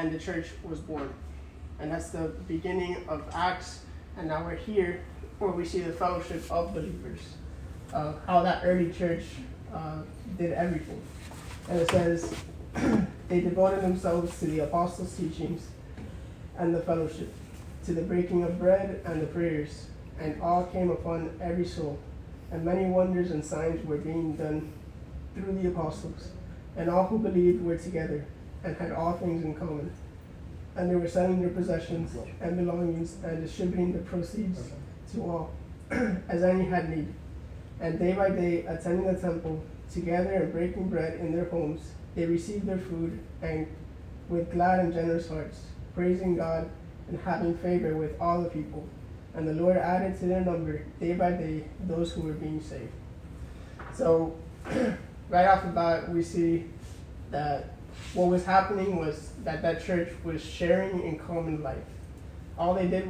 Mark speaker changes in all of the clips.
Speaker 1: and the church was born. And that's the beginning of Acts. And now we're here where we see the fellowship of believers, uh, how that early church uh, did everything. And it says, they devoted themselves to the apostles' teachings and the fellowship, to the breaking of bread and the prayers, and all came upon every soul. And many wonders and signs were being done through the apostles. And all who believed were together and had all things in common. And they were selling their possessions and belongings and distributing the proceeds to all, as any had need. And day by day, attending the temple, together and breaking bread in their homes, they received their food and with glad and generous hearts, praising God and having favor with all the people. And the Lord added to their number day by day those who were being saved. So, right off the bat, we see that what was happening was that that church was sharing in common life. All they did,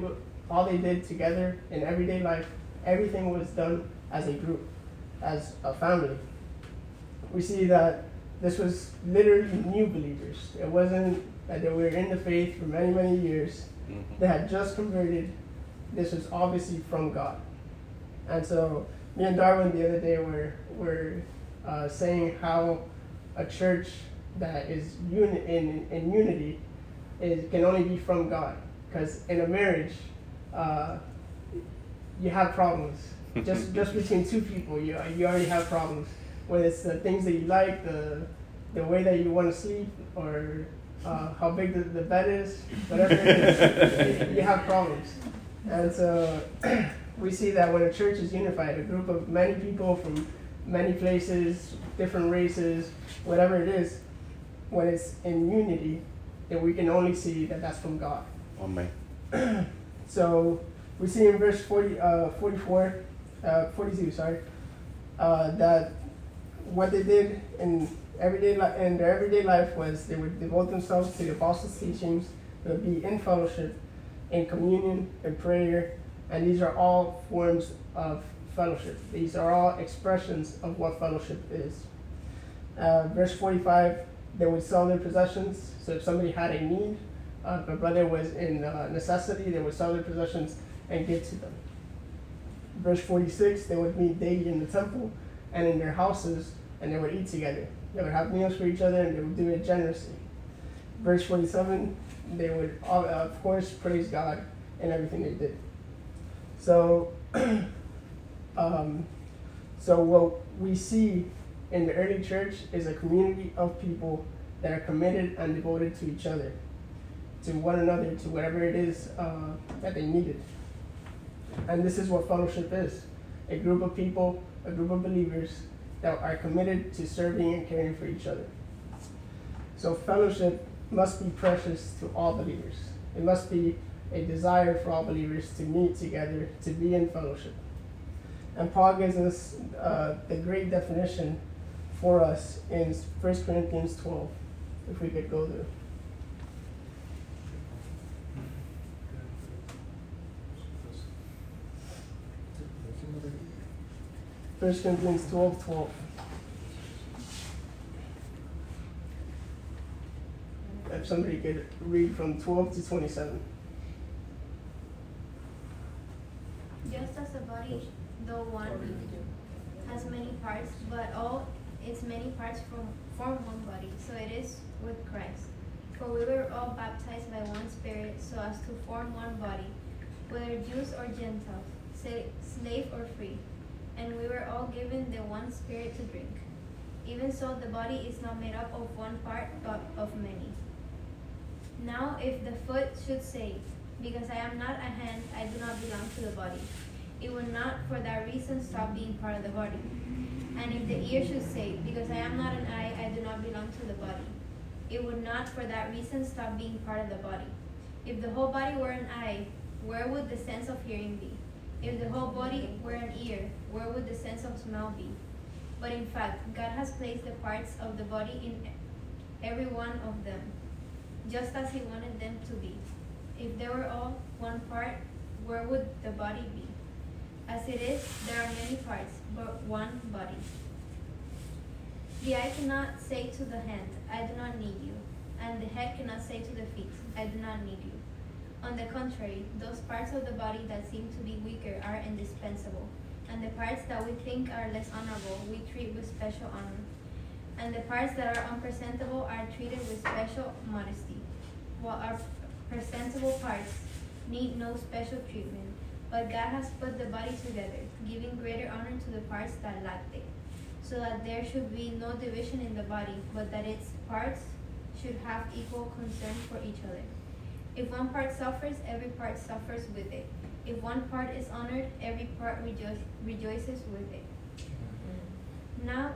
Speaker 1: all they did together in everyday life, everything was done as a group, as a family. We see that this was literally new believers. It wasn't that they were in the faith for many, many years. Mm-hmm. They had just converted. This was obviously from God. And so, me and Darwin the other day were, were uh, saying how a church that is in, in unity is, can only be from God. Because in a marriage, uh, you have problems. just, just between two people, you, you already have problems whether it's the things that you like, the the way that you want to sleep, or uh, how big the, the bed is, whatever it is, you, you have problems. And so we see that when a church is unified, a group of many people from many places, different races, whatever it is, when it's in unity, then we can only see that that's from God.
Speaker 2: Amen.
Speaker 1: so we see in verse 40, uh, 44, uh, 42, sorry, uh, that what they did in everyday li- in their everyday life was they would devote themselves to the apostles' teachings. They would be in fellowship, in communion, in prayer, and these are all forms of fellowship. These are all expressions of what fellowship is. Uh, verse 45, they would sell their possessions. So if somebody had a need, uh, if a brother was in uh, necessity, they would sell their possessions and give to them. Verse 46, they would meet daily in the temple and in their houses and they would eat together. They would have meals for each other and they would do it generously. Verse 47, they would, of course, praise God in everything they did. So, um, so what we see in the early church is a community of people that are committed and devoted to each other, to one another, to whatever it is uh, that they needed. And this is what fellowship is a group of people, a group of believers that are committed to serving and caring for each other. So, fellowship must be precious to all believers. It must be a desire for all believers to meet together, to be in fellowship. And Paul gives us uh, the great definition for us in 1 Corinthians 12, if we could go there. First Corinthians 12 12. If somebody could read from 12 to 27.
Speaker 3: Just as a body, though one, has many parts, but all its many parts form, form one body, so it is with Christ. For we were all baptized by one Spirit, so as to form one body, whether Jews or Gentiles, slave or free and we were all given the one Spirit to drink. Even so, the body is not made up of one part, but of many. Now, if the foot should say, Because I am not a hand, I do not belong to the body, it would not for that reason stop being part of the body. And if the ear should say, Because I am not an eye, I do not belong to the body, it would not for that reason stop being part of the body. If the whole body were an eye, where would the sense of hearing be? If the whole body were an ear, where would the sense of smell be? But in fact, God has placed the parts of the body in every one of them, just as He wanted them to be. If they were all one part, where would the body be? As it is, there are many parts, but one body. The eye cannot say to the hand, I do not need you, and the head cannot say to the feet, I do not need you. On the contrary, those parts of the body that seem to be weaker are indispensable, and the parts that we think are less honorable we treat with special honor, and the parts that are unpresentable are treated with special modesty, while our presentable parts need no special treatment. But God has put the body together, giving greater honor to the parts that lacked it, so that there should be no division in the body, but that its parts should have equal concern for each other. If one part suffers, every part suffers with it. If one part is honored, every part rejo- rejoices with it. Now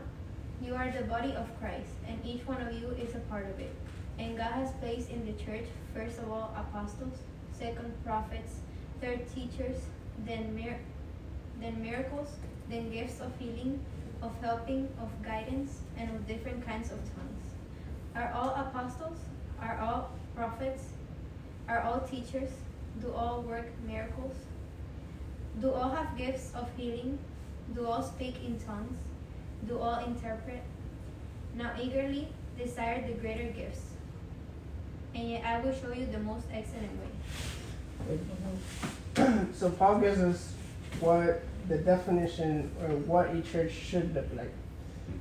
Speaker 3: you are the body of Christ, and each one of you is a part of it. And God has placed in the church, first of all, apostles, second, prophets, third, teachers, then, mir- then miracles, then gifts of healing, of helping, of guidance, and of different kinds of tongues. Are all apostles? Are all prophets? Are all teachers? Do all work miracles? Do all have gifts of healing? Do all speak in tongues? Do all interpret? Now eagerly desire the greater gifts, and yet I will show you the most excellent way.
Speaker 1: so Paul gives us what the definition or what a church should look like,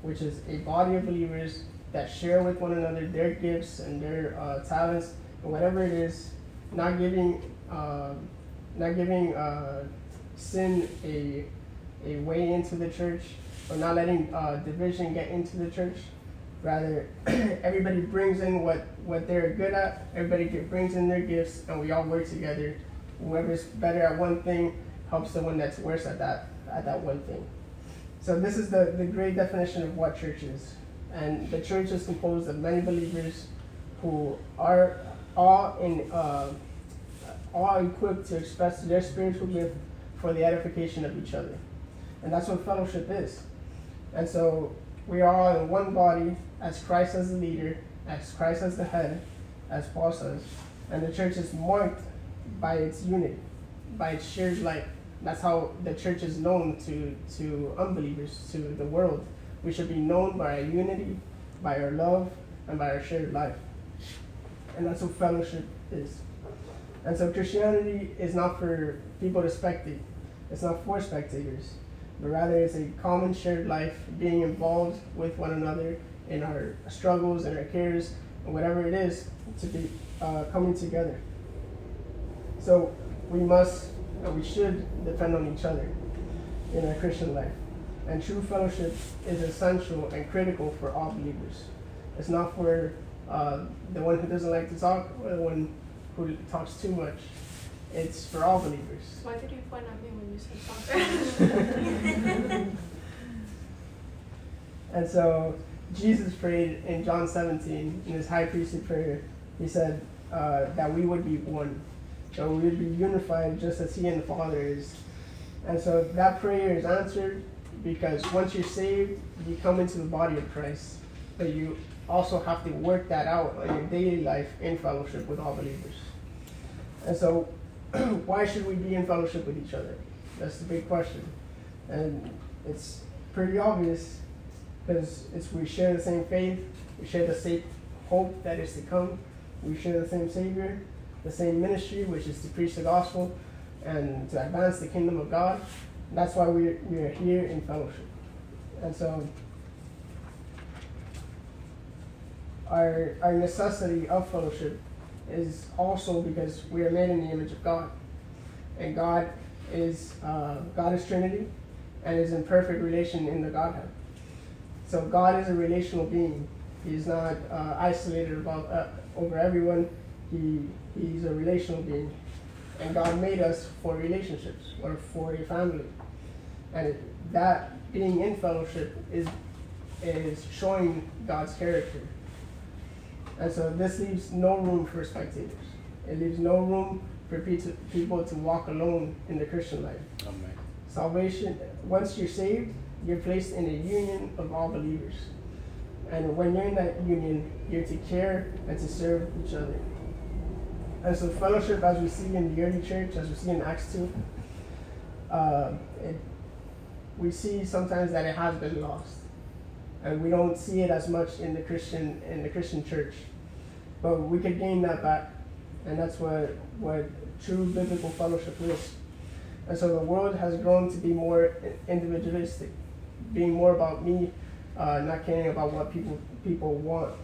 Speaker 1: which is a body of believers that share with one another their gifts and their uh, talents and whatever it is, not giving uh, not giving uh, sin a a way into the church or not letting uh, division get into the church. Rather, everybody brings in what, what they're good at, everybody get, brings in their gifts, and we all work together. Whoever's better at one thing helps the one that's worse at that, at that one thing. So, this is the, the great definition of what church is. And the church is composed of many believers who are all, in, uh, all equipped to express their spiritual gift for the edification of each other. And that's what fellowship is. And so we are all in one body as Christ as the leader, as Christ as the head, as Paul says. And the church is marked by its unity, by its shared life. That's how the church is known to, to unbelievers, to the world. We should be known by our unity, by our love, and by our shared life. And that's what fellowship is. And so Christianity is not for people to spectate. It's not for spectators but rather it's a common shared life, being involved with one another in our struggles and our cares and whatever it is to be uh, coming together. So we must and we should depend on each other in our Christian life. And true fellowship is essential and critical for all believers. It's not for uh, the one who doesn't like to talk or the one who talks too much. It's for all believers.
Speaker 2: Why did you point at me when you said something?
Speaker 1: and so Jesus prayed in John 17 in his high priestly prayer. He said uh, that we would be one, that we would be unified just as He and the Father is. And so that prayer is answered because once you're saved, you come into the body of Christ, but you also have to work that out in your daily life in fellowship with all believers. And so, why should we be in fellowship with each other? That's the big question. And it's pretty obvious because we share the same faith, we share the same hope that is to come, we share the same Savior, the same ministry, which is to preach the gospel and to advance the kingdom of God. And that's why we we are here in fellowship. And so our our necessity of fellowship is also because we are made in the image of God, and God is uh, God is Trinity, and is in perfect relation in the Godhead. So God is a relational being. He's not uh, isolated about uh, over everyone. He he's a relational being, and God made us for relationships or for a family, and that being in fellowship is is showing God's character. And so this leaves no room for spectators. It leaves no room for people to walk alone in the Christian life. Amen. Salvation, once you're saved, you're placed in a union of all believers. And when you're in that union, you're to care and to serve each other. And so fellowship, as we see in the early church, as we see in Acts 2, uh, it, we see sometimes that it has been lost. And we don't see it as much in the Christian in the Christian church. but we could gain that back, and that's what what true biblical fellowship is. And so the world has grown to be more individualistic, being more about me, uh, not caring about what people people want.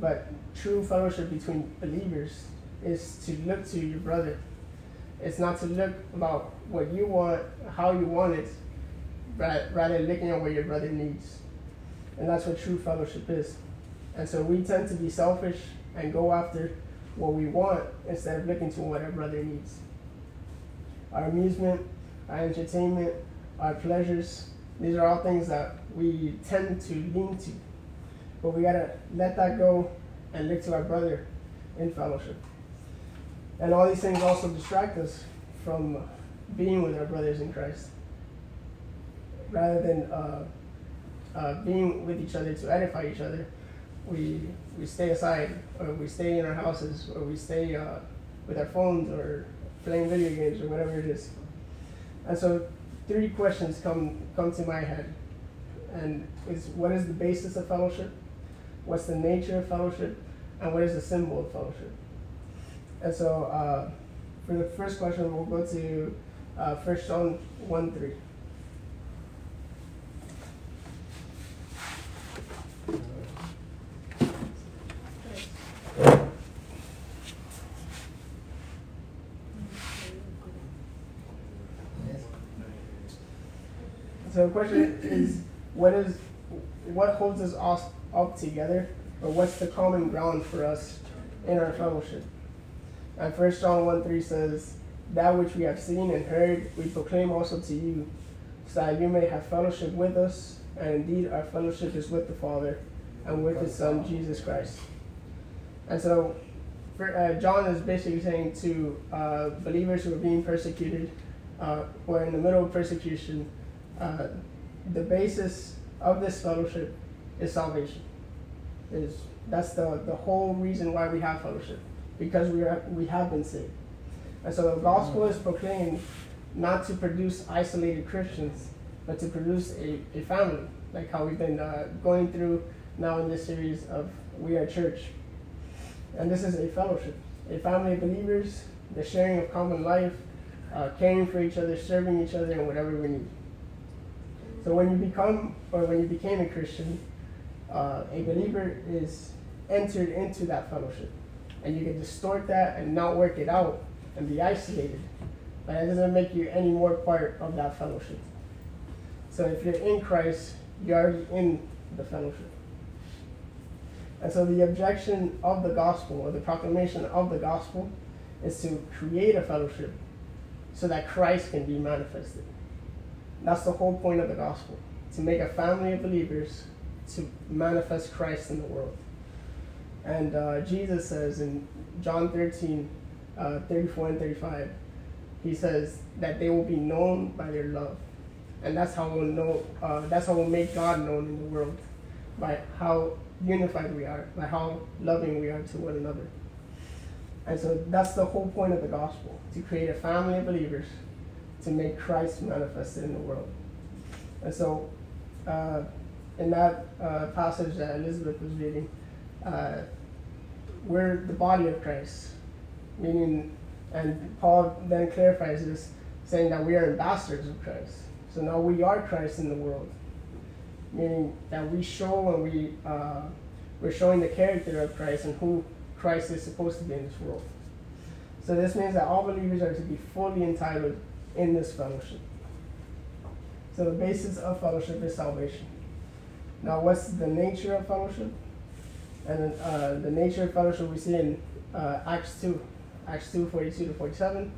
Speaker 1: But true fellowship between believers is to look to your brother. It's not to look about what you want, how you want it, rather, rather looking at what your brother needs. And that's what true fellowship is. And so we tend to be selfish and go after what we want instead of looking to what our brother needs. Our amusement, our entertainment, our pleasures, these are all things that we tend to lean to. But we gotta let that go and look to our brother in fellowship. And all these things also distract us from being with our brothers in Christ. Rather than uh, uh, being with each other to edify each other, we, we stay aside, or we stay in our houses, or we stay uh, with our phones, or playing video games, or whatever it is. And so, three questions come, come to my head. And is what is the basis of fellowship? What's the nature of fellowship? And what is the symbol of fellowship? And so, uh, for the first question, we'll go to uh, 1 John 1 3. So the question is, what is, what holds us all up together, or what's the common ground for us in our fellowship? And First John 1 3 says, That which we have seen and heard, we proclaim also to you, so that you may have fellowship with us, and indeed our fellowship is with the Father and with His Son, Jesus Christ. And so, for, uh, John is basically saying to uh, believers who are being persecuted, uh, or in the middle of persecution, uh, the basis of this fellowship is salvation. Is that's the, the whole reason why we have fellowship, because we are we have been saved. And so the gospel is proclaimed not to produce isolated Christians, but to produce a, a family, like how we've been uh, going through now in this series of We Are Church. And this is a fellowship, a family of believers, the sharing of common life, uh, caring for each other, serving each other, and whatever we need. So when you become, or when you became a Christian, uh, a believer is entered into that fellowship. And you can distort that and not work it out and be isolated. But it doesn't make you any more part of that fellowship. So if you're in Christ, you're already in the fellowship. And so the objection of the gospel, or the proclamation of the gospel, is to create a fellowship so that Christ can be manifested. That's the whole point of the gospel to make a family of believers to manifest Christ in the world. And uh, Jesus says in John 13, uh, 34 and 35, he says that they will be known by their love. And that's how we'll know, uh, that's how we'll make God known in the world, by how unified we are, by how loving we are to one another. And so that's the whole point of the gospel to create a family of believers to make Christ manifested in the world. And so, uh, in that uh, passage that Elizabeth was reading, uh, we're the body of Christ, meaning, and Paul then clarifies this, saying that we are ambassadors of Christ. So now we are Christ in the world, meaning that we show and we uh, we're showing the character of Christ and who Christ is supposed to be in this world. So this means that all believers are to be fully entitled in this fellowship. So the basis of fellowship is salvation. Now, what's the nature of fellowship? And uh, the nature of fellowship we see in uh, Acts 2, Acts 2, 42 to 47,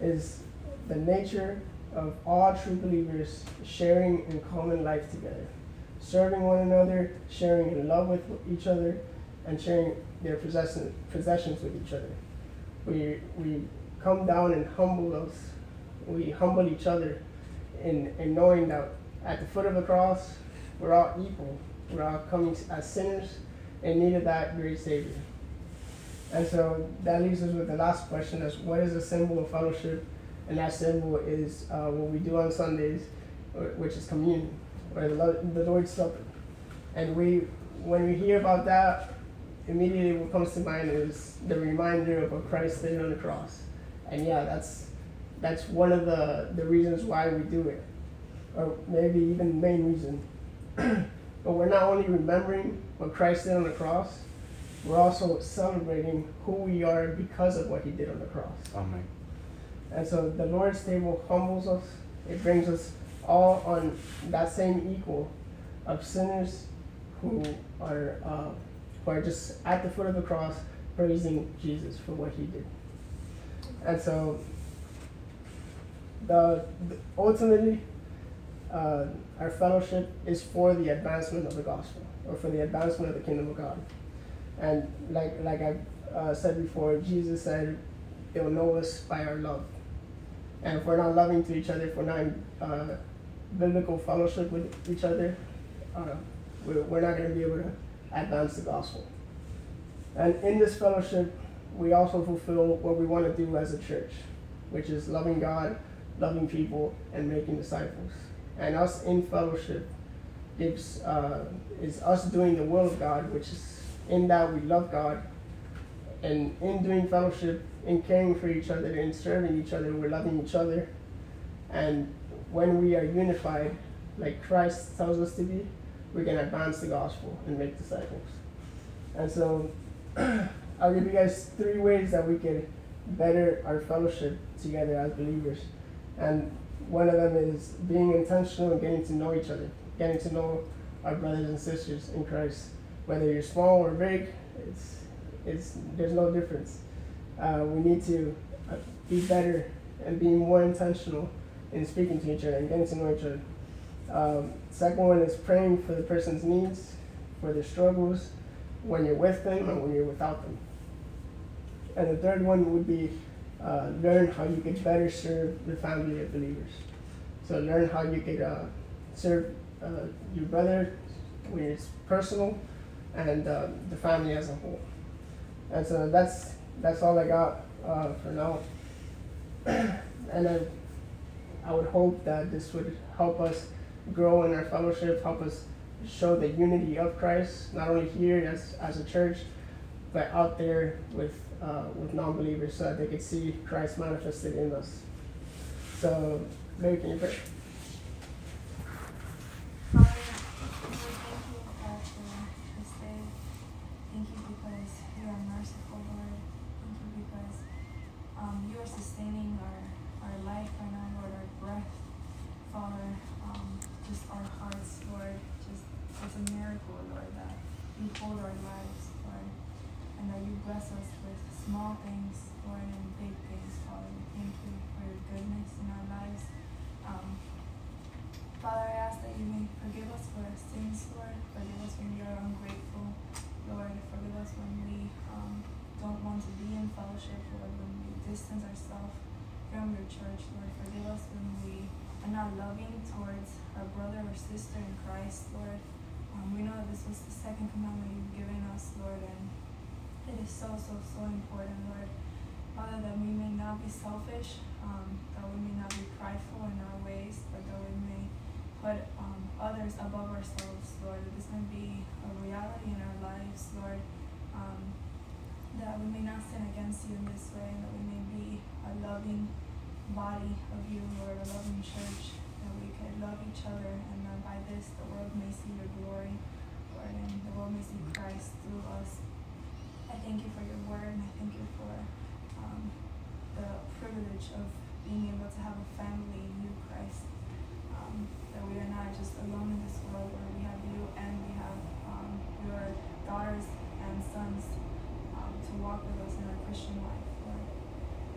Speaker 1: is the nature of all true believers sharing in common life together, serving one another, sharing in love with each other, and sharing their possession, possessions with each other. We, we come down and humble us we humble each other in, in knowing that at the foot of the cross, we're all equal. We're all coming as sinners in need of that great Savior. And so that leaves us with the last question is what is a symbol of fellowship? And that symbol is uh, what we do on Sundays, which is communion, or the, Lord's Supper. And we, when we hear about that, immediately what comes to mind is the reminder of what Christ did on the cross. And yeah, that's that's one of the, the reasons why we do it. Or maybe even the main reason. but we're not only remembering what Christ did on the cross, we're also celebrating who we are because of what he did on the cross.
Speaker 4: Amen.
Speaker 1: And so the Lord's table humbles us. It brings us all on that same equal of sinners who are uh, who are just at the foot of the cross praising Jesus for what he did. And so the, ultimately uh, our fellowship is for the advancement of the gospel or for the advancement of the kingdom of God. And like like I uh, said before, Jesus said, "They'll know us by our love." And if we're not loving to each other, if we're not in uh, biblical fellowship with each other, uh, we're, we're not going to be able to advance the gospel. And in this fellowship, we also fulfill what we want to do as a church, which is loving God, loving people, and making disciples. And us in fellowship gives uh, is us doing the will of God, which is in that we love God, and in doing fellowship, in caring for each other, in serving each other, we're loving each other. And when we are unified, like Christ tells us to be, we can advance the gospel and make disciples. And so I'll give you guys three ways that we can better our fellowship together as believers. And one of them is being intentional and getting to know each other, getting to know our brothers and sisters in Christ. Whether you're small or big, it's, it's, there's no difference. Uh, we need to uh, be better and be more intentional in speaking to each other and getting to know each other. Um, second one is praying for the person's needs, for their struggles, when you're with them and when you're without them. And the third one would be uh, learn how you can better serve the family of believers. So learn how you can uh, serve uh, your brother when it's personal and uh, the family as a whole. And so that's that's all I got uh, for now. and I, I would hope that this would help us grow in our fellowship, help us show the unity of Christ, not only here as, as a church, but out there with, uh, with non believers so that they could see Christ manifested in us. So, maybe can you pray?
Speaker 2: Father, we thank you, God, for this day. Thank you because you are merciful, Lord. Thank you because um, you are sustaining our, our life right now, Lord, our breath, Father, um, just our hearts, Lord. Just it's a miracle, Lord, that you hold our lives, Lord, and that you bless us with small things, Lord, and big things, Father. We thank you for your goodness in our lives. Um, Father, I ask that you may forgive us for our sins, Lord. Forgive us when we are ungrateful, Lord. Forgive us when we um, don't want to be in fellowship, Lord, when we distance ourselves from your church, Lord. Forgive us when we are not loving towards our brother or sister in Christ, Lord. Um, we know that this was the second commandment you've given us, Lord, and it is so, so, so important, Lord. Father, that we may not be selfish, um, that we may not be prideful in our ways, but that we may put um, others above ourselves, Lord. That this may be a reality in our lives, Lord. Um, that we may not sin against you in this way, and that we may be a loving body of you, Lord, a loving church, that we could love each other, and that by this the world may see your glory, Lord, and the world may see Christ through us. I thank you for your word, and I thank you for um, the privilege of being able to have a family in you, Christ. Um, that we are not just alone in this world, where we have you and we have um, your daughters and sons to walk with us in our Christian life, Lord.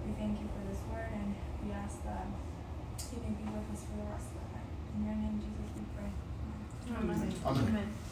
Speaker 2: We thank you for this word, and we ask that you may be with us for the rest of the night. In your name, Jesus, we pray. Amen.
Speaker 4: Amen.
Speaker 2: Amen.